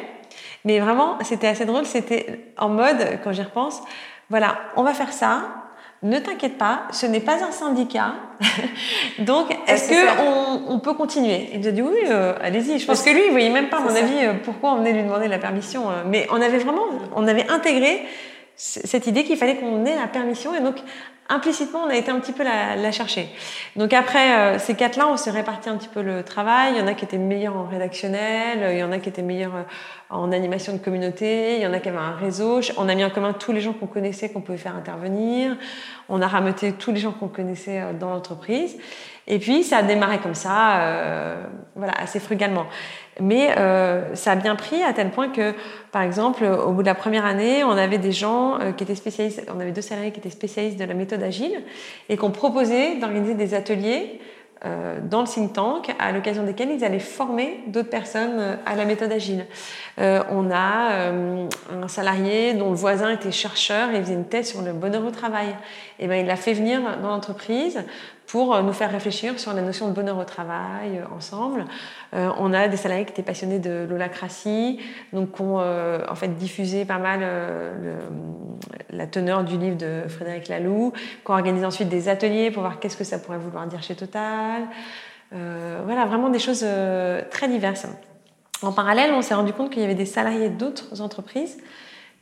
Mais vraiment, c'était assez drôle. C'était en mode, quand j'y repense, voilà, on va faire ça ne t'inquiète pas, ce n'est pas un syndicat. Donc, est-ce que on, on, peut continuer? Il nous a dit oui, euh, allez-y. Je pense que lui, il voyait même pas, à mon avis, euh, pourquoi on venait lui demander la permission. Euh, mais on avait vraiment, on avait intégré cette idée qu'il fallait qu'on ait la permission et donc implicitement, on a été un petit peu la, la chercher. Donc après euh, ces quatre-là, on s'est réparti un petit peu le travail. Il y en a qui étaient meilleurs en rédactionnel, il y en a qui étaient meilleurs euh, en animation de communauté, il y en a qui avaient un réseau. On a mis en commun tous les gens qu'on connaissait qu'on pouvait faire intervenir. On a rameuté tous les gens qu'on connaissait euh, dans l'entreprise. Et puis ça a démarré comme ça, euh, voilà, assez frugalement. Mais euh, ça a bien pris à tel point que, par exemple, au bout de la première année, on avait des gens euh, qui étaient spécialistes, on avait deux salariés qui étaient spécialistes de la méthode agile et qu'on proposait d'organiser des ateliers euh, dans le think tank, à l'occasion desquels ils allaient former d'autres personnes à la méthode agile. On a un salarié dont le voisin était chercheur et faisait une thèse sur le bonheur au travail. Et ben, il l'a fait venir dans l'entreprise pour nous faire réfléchir sur la notion de bonheur au travail euh, ensemble. Euh, on a des salariés qui étaient passionnés de l'holacratie, donc qui ont euh, en fait diffusé pas mal la teneur du livre de Frédéric Laloux, qui ont organisé ensuite des ateliers pour voir qu'est-ce que ça pourrait vouloir dire chez Total. voilà, vraiment des choses très diverses. En parallèle, on s'est rendu compte qu'il y avait des salariés d'autres entreprises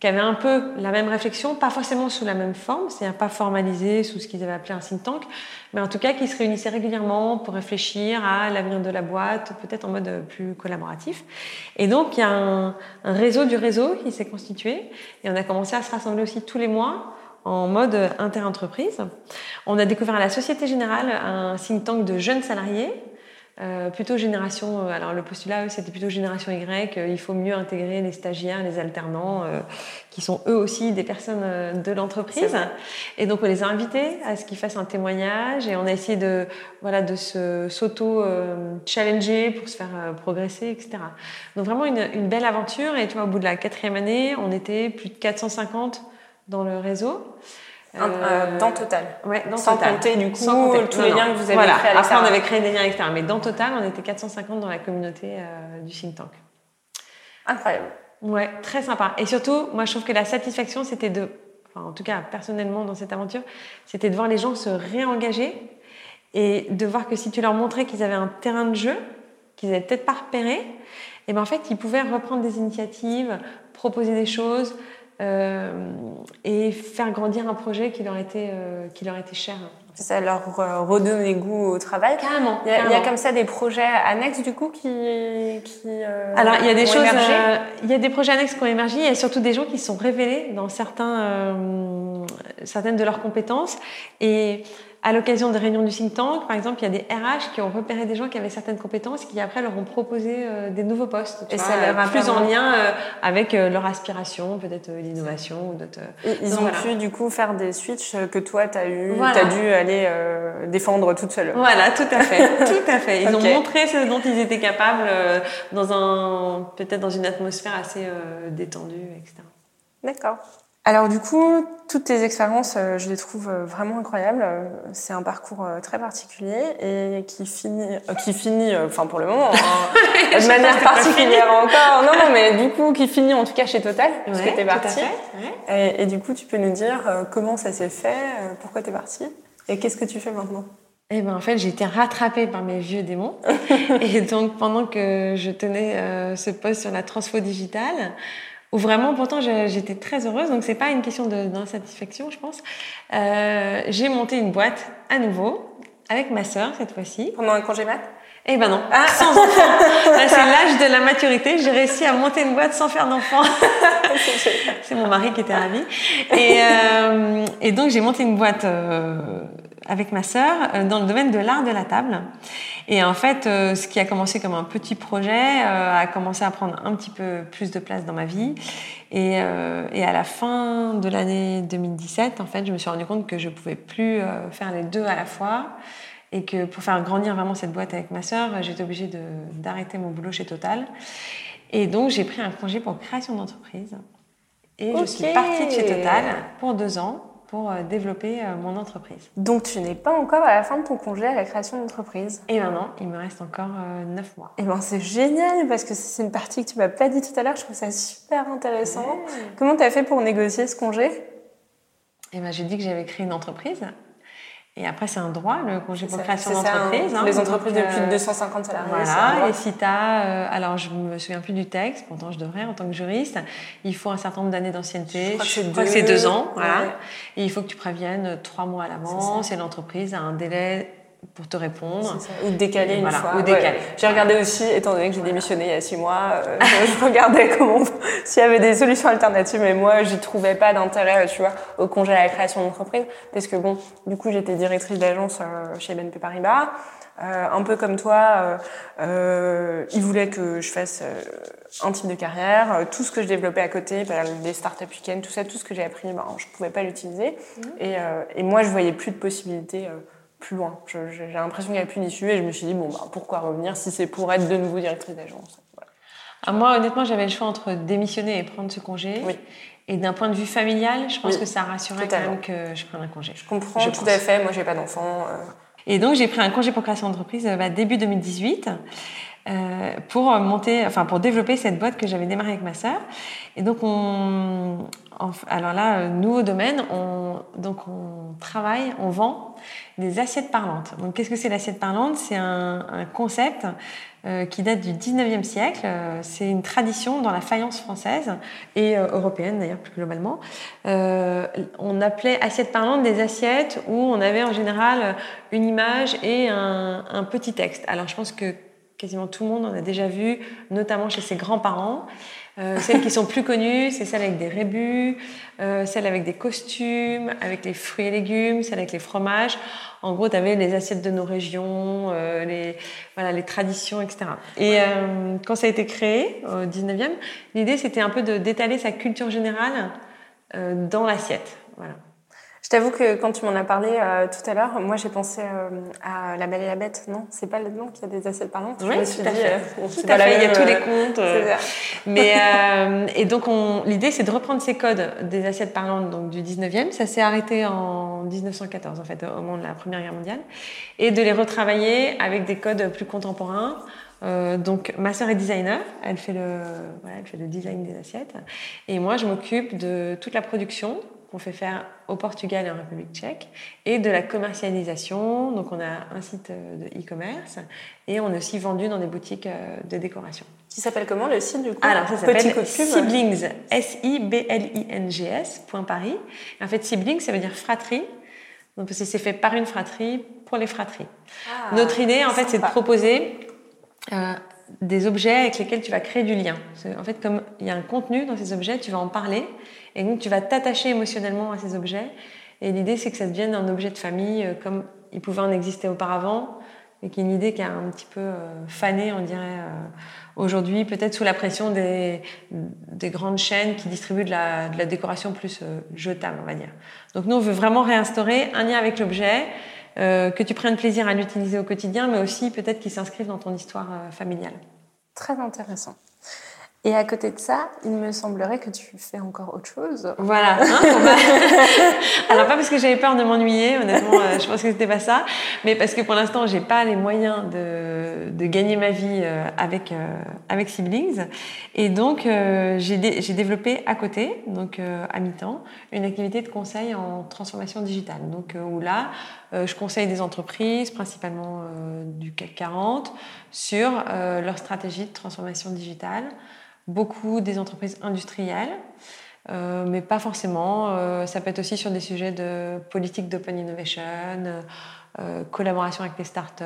qui avaient un peu la même réflexion, pas forcément sous la même forme, c'est-à-dire pas formalisé sous ce qu'ils avaient appelé un think tank, mais en tout cas qui se réunissaient régulièrement pour réfléchir à l'avenir de la boîte, peut-être en mode plus collaboratif. Et donc il y a un, un réseau du réseau qui s'est constitué, et on a commencé à se rassembler aussi tous les mois en mode inter-entreprise. On a découvert à la Société Générale un think tank de jeunes salariés euh, plutôt génération, euh, alors le postulat, c'était plutôt génération Y, euh, il faut mieux intégrer les stagiaires, les alternants, euh, qui sont eux aussi des personnes de l'entreprise. Et donc on les a invités à ce qu'ils fassent un témoignage et on a essayé de, voilà, de se, s'auto-challenger pour se faire progresser, etc. Donc vraiment une, une belle aventure et tu vois, au bout de la quatrième année, on était plus de 450 dans le réseau. Euh, dans Total. Ouais, dans Sans Total. compter du coup compter. tous Non, les non. liens que vous avez voilà. créés à Après, on avait créé des liens externes, mais dans Total, on était 450 dans la communauté euh, du think tank. Incroyable. Ouais, très sympa. Et surtout, moi, je trouve que la satisfaction, c'était de, enfin, en tout cas, personnellement, dans cette aventure, c'était de voir les gens se réengager et de voir que si tu leur montrais qu'ils avaient un terrain de jeu, qu'ils avaient peut-être pas repéré, et ben en fait, ils pouvaient reprendre des initiatives, proposer des choses euh, et faire grandir un projet qui leur était, euh, qui leur était cher. Ça leur euh, redonne les goûts au travail. Carrément. Il y, a, il y a carrément. comme ça des projets annexes du coup qui. qui euh, Alors, il y a des choses, euh, il y a des projets annexes qui ont émergé. Il y a surtout des gens qui sont révélés dans certains, euh, certaines de leurs compétences. Et à l'occasion des réunions du think tank, par exemple, il y a des RH qui ont repéré des gens qui avaient certaines compétences, qui après leur ont proposé euh, des nouveaux postes. tu Et vois, ça leur a plus en lien euh, avec euh, leur aspiration, peut-être euh, l'innovation ou d'autres. euh, Et Ils Donc, ont voilà. pu du coup faire des switches que toi t'as eu, Voilà. t'as dû aller euh, défendre toute seule. Voilà, tout à fait, tout à fait. Ils ont montré ce dont ils étaient capables euh, dans un, peut-être dans une atmosphère assez euh, détendue, etc. D'accord. Alors du coup, toutes tes expériences, euh, je les trouve euh, vraiment incroyables. Euh, C'est un parcours très particulier et qui finit, qui finit, enfin pour le moment, hein, de manière particulière encore. Non, non, mais du coup, qui finit en tout cas chez Total, parce Ouais, que t'es ouais. Et, et du coup, tu peux nous dire comment ça s'est fait, pourquoi t'es partie et qu'est-ce que tu fais maintenant? Eh ben en fait, j'ai été rattrapée par mes vieux démons. et donc, pendant que je tenais euh, ce poste sur la transfo digitale, où vraiment, pourtant, j'étais très heureuse, donc c'est pas une question de- d'insatisfaction, je pense. Euh, j'ai monté une boîte à nouveau avec ma sœur cette fois-ci. Pendant un congé mat? Eh ben non, sans enfant. C'est l'âge de la maturité. J'ai réussi à monter une boîte sans faire d'enfant. c'est mon mari qui était ravi. Et, euh, et donc, j'ai monté une boîte euh, avec ma sœur euh, dans le domaine de l'art de la table. Et en fait, euh, ce qui a commencé comme un petit projet euh, a commencé à prendre un petit peu plus de place dans ma vie. Et, et à la fin de l'année 2017, en fait, je me suis rendu compte que je pouvais plus faire les deux à la fois et que pour faire grandir vraiment cette boîte avec ma sœur, j'étais obligée d'arrêter mon boulot chez Total. Et donc, j'ai pris un congé pour création d'entreprise. Et je suis partie de chez Total pour deux ans pour euh, développer euh, mon entreprise. Donc tu n'es pas encore à la fin de ton congé à la création d'entreprise? Et maintenant, il me reste encore euh, neuf mois. Et ben c'est génial parce que c'est une partie que tu m'as pas dit tout à l'heure. Je trouve ça super intéressant. Comment tu as fait pour négocier ce congé? Et ben, j'ai dit que j'avais créé une entreprise. Et après, c'est un droit, le congé pour création ça, d'entreprise. hein. hein. Les entreprises de plus de euh, 250 salariés. c'est un Voilà, et si tu as, alors je me souviens plus du texte, pourtant je devrais en tant que juriste, il faut un certain nombre d'années d'ancienneté, Je crois que c'est deux. ans, voilà. Ouais. Et il faut que tu préviennes trois mois à l'avance et l'entreprise a un délai pour te répondre. Ou décaler une Voilà, fois. ou décaler. J'ai regardé aussi, étant donné que j'ai démissionné il y a six mois, euh, je, regardais comment s'il y avait des solutions alternatives, mais moi, j'y trouvais pas d'intérêt, tu vois, au congé à la création d'entreprise, parce que bon, du coup, j'étais directrice d'agence euh, chez BNP Paribas. Euh, un peu comme toi, euh, euh, ils voulaient que je fasse euh, un type de carrière, euh, tout ce que je développais à côté, bah, les startup week-end, tout ça, tout ce que j'ai appris, ben, je pouvais pas l'utiliser. Et, euh, et moi, je voyais plus de possibilités euh, plus loin. J'ai l'impression qu'il n'y a plus d'issue et je me suis dit, bon, bah, pourquoi revenir si c'est pour être de nouveau directrice d'agence Voilà. Ah, moi, honnêtement, j'avais le choix entre démissionner et prendre ce congé. Oui. Et d'un point de vue familial, je pense Oui, que ça rassurait totalement. quand même que je prenne un congé. Je comprends Je tout pense. à fait. Moi, j'ai pas d'enfant. euh, Et donc, j'ai pris un congé pour création d'entreprise euh, bah, début 2018 euh, pour monter, enfin pour développer cette boîte que j'avais démarrée avec ma sœur. Et donc, on, alors là, euh, nouveau domaine, on, donc on travaille, on vend des assiettes parlantes. Donc, qu'est-ce que c'est l'assiette parlante? C'est un, un concept euh, qui date du 19e siècle. Euh, C'est une tradition dans la faïence française et européenne d'ailleurs plus globalement. Euh, on appelait assiettes parlantes des assiettes où on avait en général une image et un, un petit texte. Alors je pense que quasiment tout le monde en a déjà vu, notamment chez ses grands-parents. Euh, celles qui sont plus connues, c'est celles avec des rébus, euh, celles avec des costumes, avec les fruits et légumes, celles avec les fromages. En gros, tu avais les assiettes de nos régions, euh, les, voilà, les traditions, etc. Et quand ça a été créé au 19e, l'idée c'était un peu de d'étaler sa culture générale dans l'assiette. Voilà. Je t'avoue que quand tu m'en as parlé euh, tout à l'heure, moi j'ai pensé euh, à La Belle et la Bête. Non, c'est pas là-dedans qu'il y a des assiettes parlantes. Je Oui, me suis dit, euh, c'est pas il y a tous les comptes. ça. Mais et donc on, l'idée c'est de reprendre ces codes des assiettes parlantes donc du 19e. Ça s'est arrêté en 1914 en fait au moment de la Première Guerre mondiale et de les retravailler avec des codes plus contemporains. Euh, donc ma sœur est designer, elle fait le voilà, elle fait le design des assiettes et moi je m'occupe de toute la production qu'on fait faire au Portugal et en République tchèque et de la commercialisation. Donc on a un site euh, de e-commerce et on est aussi vendu dans des boutiques euh, de décoration. Qui s'appelle comment le site du coup? Alors, ça s'appelle. Siblings, S-I-B-L-I-N-G-S, point Paris. Et en fait, Siblings, ça veut dire fratrie. Donc, c'est fait par une fratrie pour les fratries. Ah, Notre idée, en fait, c'est de proposer euh, des objets avec lesquels tu vas créer du lien. En fait, comme il y a un contenu dans ces objets, tu vas en parler. Et donc, tu vas t'attacher émotionnellement à ces objets. Et l'idée, c'est que ça devienne un objet de famille, euh, comme il pouvait en exister auparavant. Et qui est une idée qui a un petit peu euh, fané, on dirait, euh, aujourd'hui, peut-être sous la pression des, des grandes chaînes qui distribuent de la, décoration plus jetable, on va dire. Donc nous, on veut vraiment réinstaurer un lien avec l'objet, que tu prennes plaisir à l'utiliser au quotidien, mais aussi peut-être qu'il s'inscrive dans ton histoire familiale. Très intéressant. Et à côté de ça, il me semblerait que tu fais encore autre chose. Voilà. hein, va- Alors pas parce que j'avais peur de m'ennuyer, honnêtement, euh, je pense que c'était pas ça, mais parce que pour l'instant j'ai pas les moyens de, de gagner ma vie euh, avec euh, avec Siblings, et donc j'ai dé- j'ai développé à côté, donc à mi-temps, une activité de conseil en transformation digitale. Donc où là, je conseille des entreprises, principalement du CAC 40, sur leur stratégie de transformation digitale. Beaucoup des entreprises industrielles. Euh, mais pas forcément. Euh, ça peut être aussi sur des sujets de politique d'open innovation, euh, collaboration avec les startups,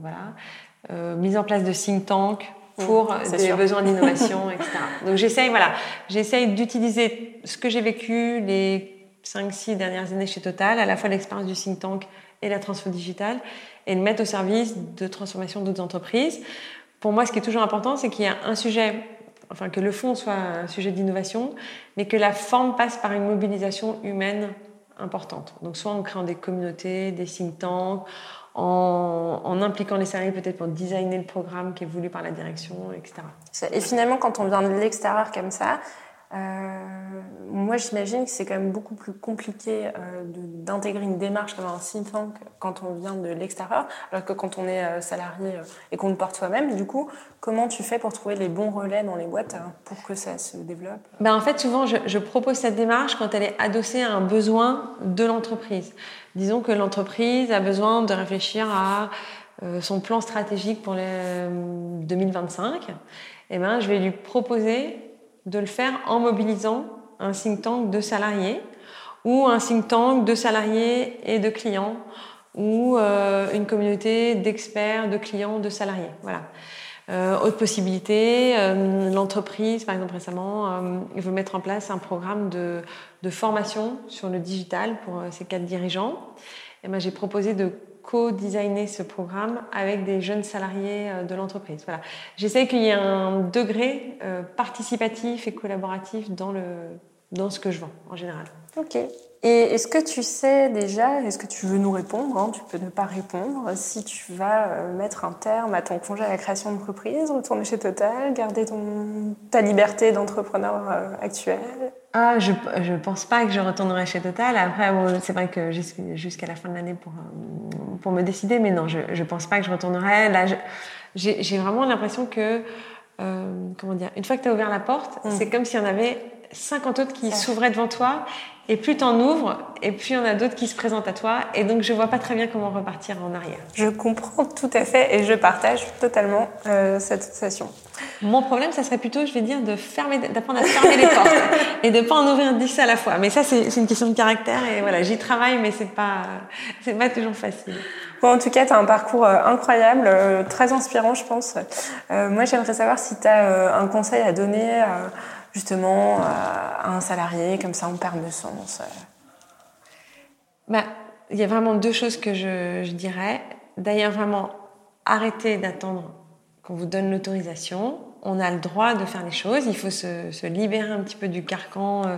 voilà, mise en place de think tank pour des sûr. besoins d'innovation, etc. Donc j'essaye, voilà, j'essaye d'utiliser ce que j'ai vécu les 5-6 dernières années chez Total, à la fois l'expérience du think tank et la transfo digitale, et le mettre au service de transformation d'autres entreprises. Pour moi, ce qui est toujours important, c'est qu'il y a un sujet, enfin que le fond soit un sujet d'innovation, mais que la forme passe par une mobilisation humaine importante. Donc soit en créant des communautés, des think tanks, en, impliquant les salariés peut-être pour designer le programme qui est voulu par la direction, etc. Et finalement, quand on vient de l'extérieur comme ça, moi, j'imagine que c'est quand même beaucoup plus compliqué d'intégrer une démarche comme un think tank quand on vient de l'extérieur, alors que quand on est salarié et qu'on le porte soi-même. Du coup, comment tu fais pour trouver les bons relais dans les boîtes pour que ça se développe? Ben, En fait, souvent, je, propose cette démarche quand elle est adossée à un besoin de l'entreprise. Disons que l'entreprise a besoin de réfléchir à euh, son plan stratégique pour les 2025, euh, eh ben, je vais lui proposer de le faire en mobilisant un think tank de salariés ou un think tank de salariés et de clients ou euh, une communauté d'experts, de clients, de salariés. Voilà. autre possibilité, l'entreprise, par exemple récemment, veut mettre en place un programme de, de formation sur le digital pour ses quatre dirigeants. Et ben, j'ai proposé de co-designer ce programme avec des jeunes salariés euh, de l'entreprise. Voilà. J'essaie qu'il y ait un degré euh, participatif et collaboratif dans, le, dans ce que je vends en général. Ok. Et est-ce que tu sais déjà, est-ce que tu veux nous répondre hein, Tu peux ne pas répondre. Si tu vas euh, mettre un terme à ton congé à la création d'entreprise, retourner chez Total, garder ton, ta liberté d'entrepreneur actuel? Ah, je ne pense pas que je retournerai chez Total. Après, c'est vrai que jusqu'à la fin de l'année pour, euh, pour me décider, mais non, je ne pense pas que je retournerai. Là, j'ai vraiment l'impression que, euh, comment dire, une fois que tu as ouvert la porte, mm. c'est comme s'il y en avait 50 autres qui s'ouvraient devant toi. Et plus tu en ouvres, et plus il y en a d'autres qui se présentent à toi. Et donc, je vois pas très bien comment repartir en arrière. Je comprends tout à fait et je partage totalement euh, cette sensation. Mon problème, ça serait plutôt, je vais dire, de fermer, d'apprendre à fermer les portes et de pas en ouvrir 10 à la fois. Mais ça, c'est une question de caractère et voilà, j'y travaille, mais c'est pas, c'est pas toujours facile. Bon, en tout cas, tu as un parcours euh, incroyable, euh, très inspirant, je pense. moi, j'aimerais savoir si tu as un conseil à donner justement à un salarié comme ça en perd de sens euh. bah, Il y a vraiment deux choses que je, dirais. D'ailleurs, vraiment, arrêtez d'attendre qu'on vous donne l'autorisation. On a le droit de faire les choses. Il faut se, libérer un petit peu du carcan euh,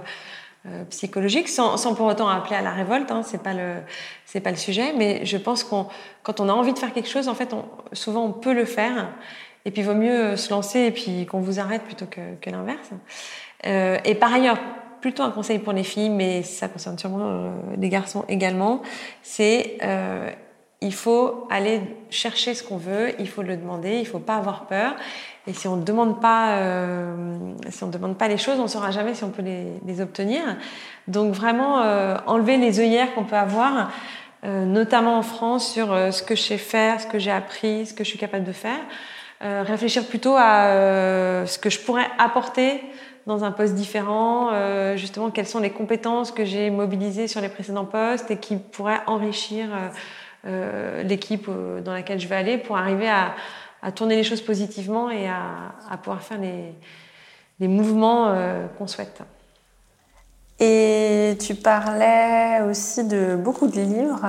euh, psychologique, sans, pour autant appeler à la révolte. Hein, c'est pas le c'est pas le sujet. Mais je pense qu'on quand on a envie de faire quelque chose, en fait, on, souvent on peut le faire. Et puis, il vaut mieux se lancer et puis qu'on vous arrête plutôt que, l'inverse. Euh, et par ailleurs, plutôt un conseil pour les filles, mais ça concerne sûrement euh, les garçons également, c'est euh, il faut aller chercher ce qu'on veut, il faut le demander, il faut pas avoir peur. Et si on ne demande pas, euh, si demande pas les choses, on ne saura jamais si on peut les, les obtenir. Donc vraiment euh, enlever les œillères qu'on peut avoir, euh, notamment en France, sur ce que je sais faire, ce que j'ai appris, ce que je suis capable de faire. Réfléchir plutôt à ce que je pourrais apporter dans un poste différent, euh, justement quelles sont les compétences que j'ai mobilisées sur les précédents postes et qui pourraient enrichir euh, euh l'équipe euh, dans laquelle je vais aller pour arriver à, tourner les choses positivement et à, pouvoir faire les, mouvements euh, qu'on souhaite. Et tu parlais aussi de beaucoup de livres.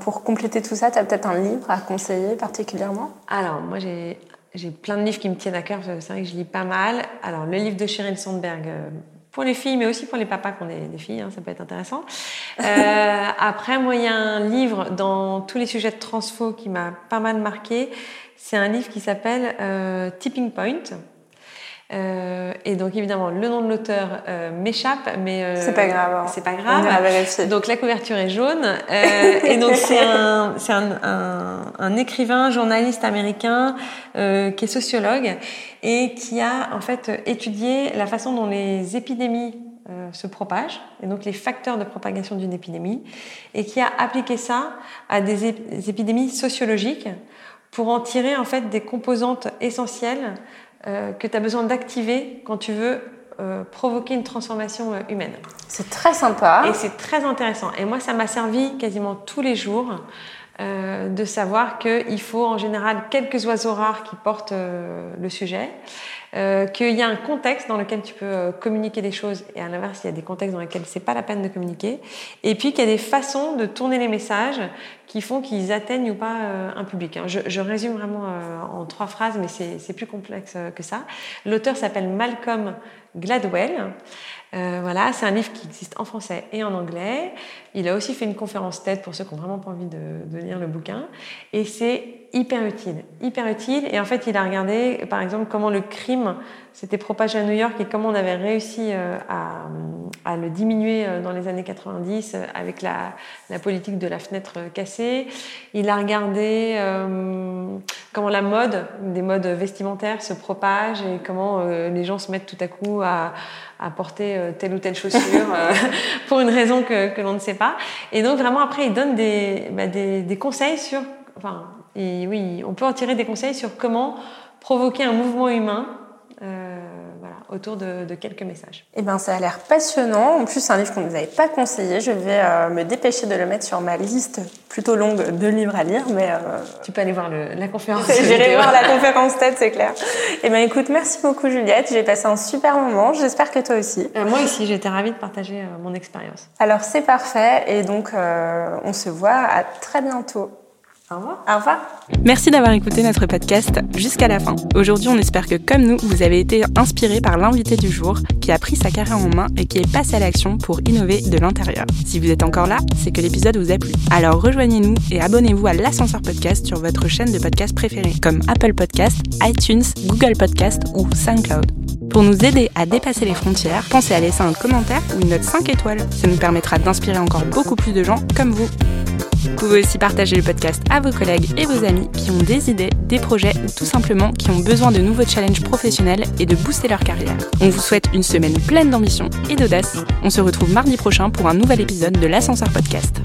Pour compléter tout ça, tu as peut-être un livre à conseiller particulièrement? Alors, moi j'ai j'ai plein de livres qui me tiennent à cœur, c'est vrai que je lis pas mal. Alors, le livre de Sheryl Sandberg, euh, pour les filles, mais aussi pour les papas qui ont des, filles, hein, ça peut être intéressant. Euh, après, moi, il y a un livre dans tous les sujets de transfo qui m'a pas mal marqué. C'est un livre qui s'appelle euh, Tipping Point. Euh, et donc évidemment, le nom de l'auteur euh, m'échappe, mais euh, c'est pas grave. Hein. C'est pas grave. Donc la couverture est jaune. Et donc c'est un, c'est un, un, un, écrivain, journaliste américain qui est sociologue et qui a en fait étudié la façon dont les épidémies se propagent et donc les facteurs de propagation d'une épidémie et qui a appliqué ça à des, épidémies sociologiques pour en tirer en fait des composantes essentielles euh, que tu as besoin d'activer quand tu veux euh, provoquer une transformation euh, humaine. C'est très sympa. Et c'est très intéressant. Et moi, ça m'a servi quasiment tous les jours euh, de savoir qu'il faut en général quelques oiseaux rares qui portent le sujet, euh, qu'il y a un contexte dans lequel tu peux communiquer des choses et à l'inverse, il y a des contextes dans lesquels c'est pas la peine de communiquer. Et puis qu'il y a des façons de tourner les messages qui font qu'ils atteignent ou pas euh, un public. Hein. Je, je, résume vraiment euh, en trois phrases, mais c'est plus complexe euh, que ça. L'auteur s'appelle Malcolm Gladwell. Voilà, c'est un livre qui existe en français et en anglais. Il a aussi fait une conférence TED pour ceux qui n'ont vraiment pas envie de, de, lire le bouquin. Et c'est hyper utile, hyper utile. Et en fait, il a regardé, par exemple, comment le crime s'était propagé à New York et comment on avait réussi euh, à, à le diminuer euh, dans les années 90 euh, avec la, la politique de la fenêtre cassée. Il a regardé euh, comment la mode, des modes vestimentaires se propage et comment les gens se mettent tout à coup à, à porter telle ou telle chaussure pour une raison que, que l'on ne sait pas. Et donc vraiment après, il donne des, bah, des, des conseils sur, enfin, et oui, on peut en tirer des conseils sur comment provoquer un mouvement humain euh, voilà, autour de, de, quelques messages. Eh ben, ça a l'air passionnant. En plus, c'est un livre qu'on ne nous avait pas conseillé. Je vais euh, me dépêcher de le mettre sur ma liste plutôt longue de livres à lire. Mais euh... tu peux aller voir le, la conférence. J'irai voir la conférence TED, c'est clair. Eh ben, écoute, merci beaucoup Juliette. J'ai passé un super moment. J'espère que toi aussi. Moi aussi, j'étais ravie de partager mon expérience. Alors c'est parfait. Et donc, on se voit à très bientôt. Au revoir. Au revoir. Merci d'avoir écouté notre podcast jusqu'à la fin. Aujourd'hui, on espère que comme nous, vous avez été inspiré par l'invité du jour qui a pris sa carrière en main et qui est passé à l'action pour innover de l'intérieur. Si vous êtes encore là, c'est que l'épisode vous a plu. Alors rejoignez-nous et abonnez-vous à l'ascenseur podcast sur votre chaîne de podcast préférée comme Apple Podcast, iTunes, Google Podcast ou SoundCloud. Pour nous aider à dépasser les frontières, pensez à laisser un commentaire ou une note 5 étoiles. Ça nous permettra d'inspirer encore beaucoup plus de gens comme vous. Vous pouvez aussi partager le podcast à vos collègues et vos amis qui ont des idées, des projets ou tout simplement qui ont besoin de nouveaux challenges professionnels et de booster leur carrière. On vous souhaite une semaine pleine d'ambition et d'audace. On se retrouve mardi prochain pour un nouvel épisode de l'Ascenseur Podcast.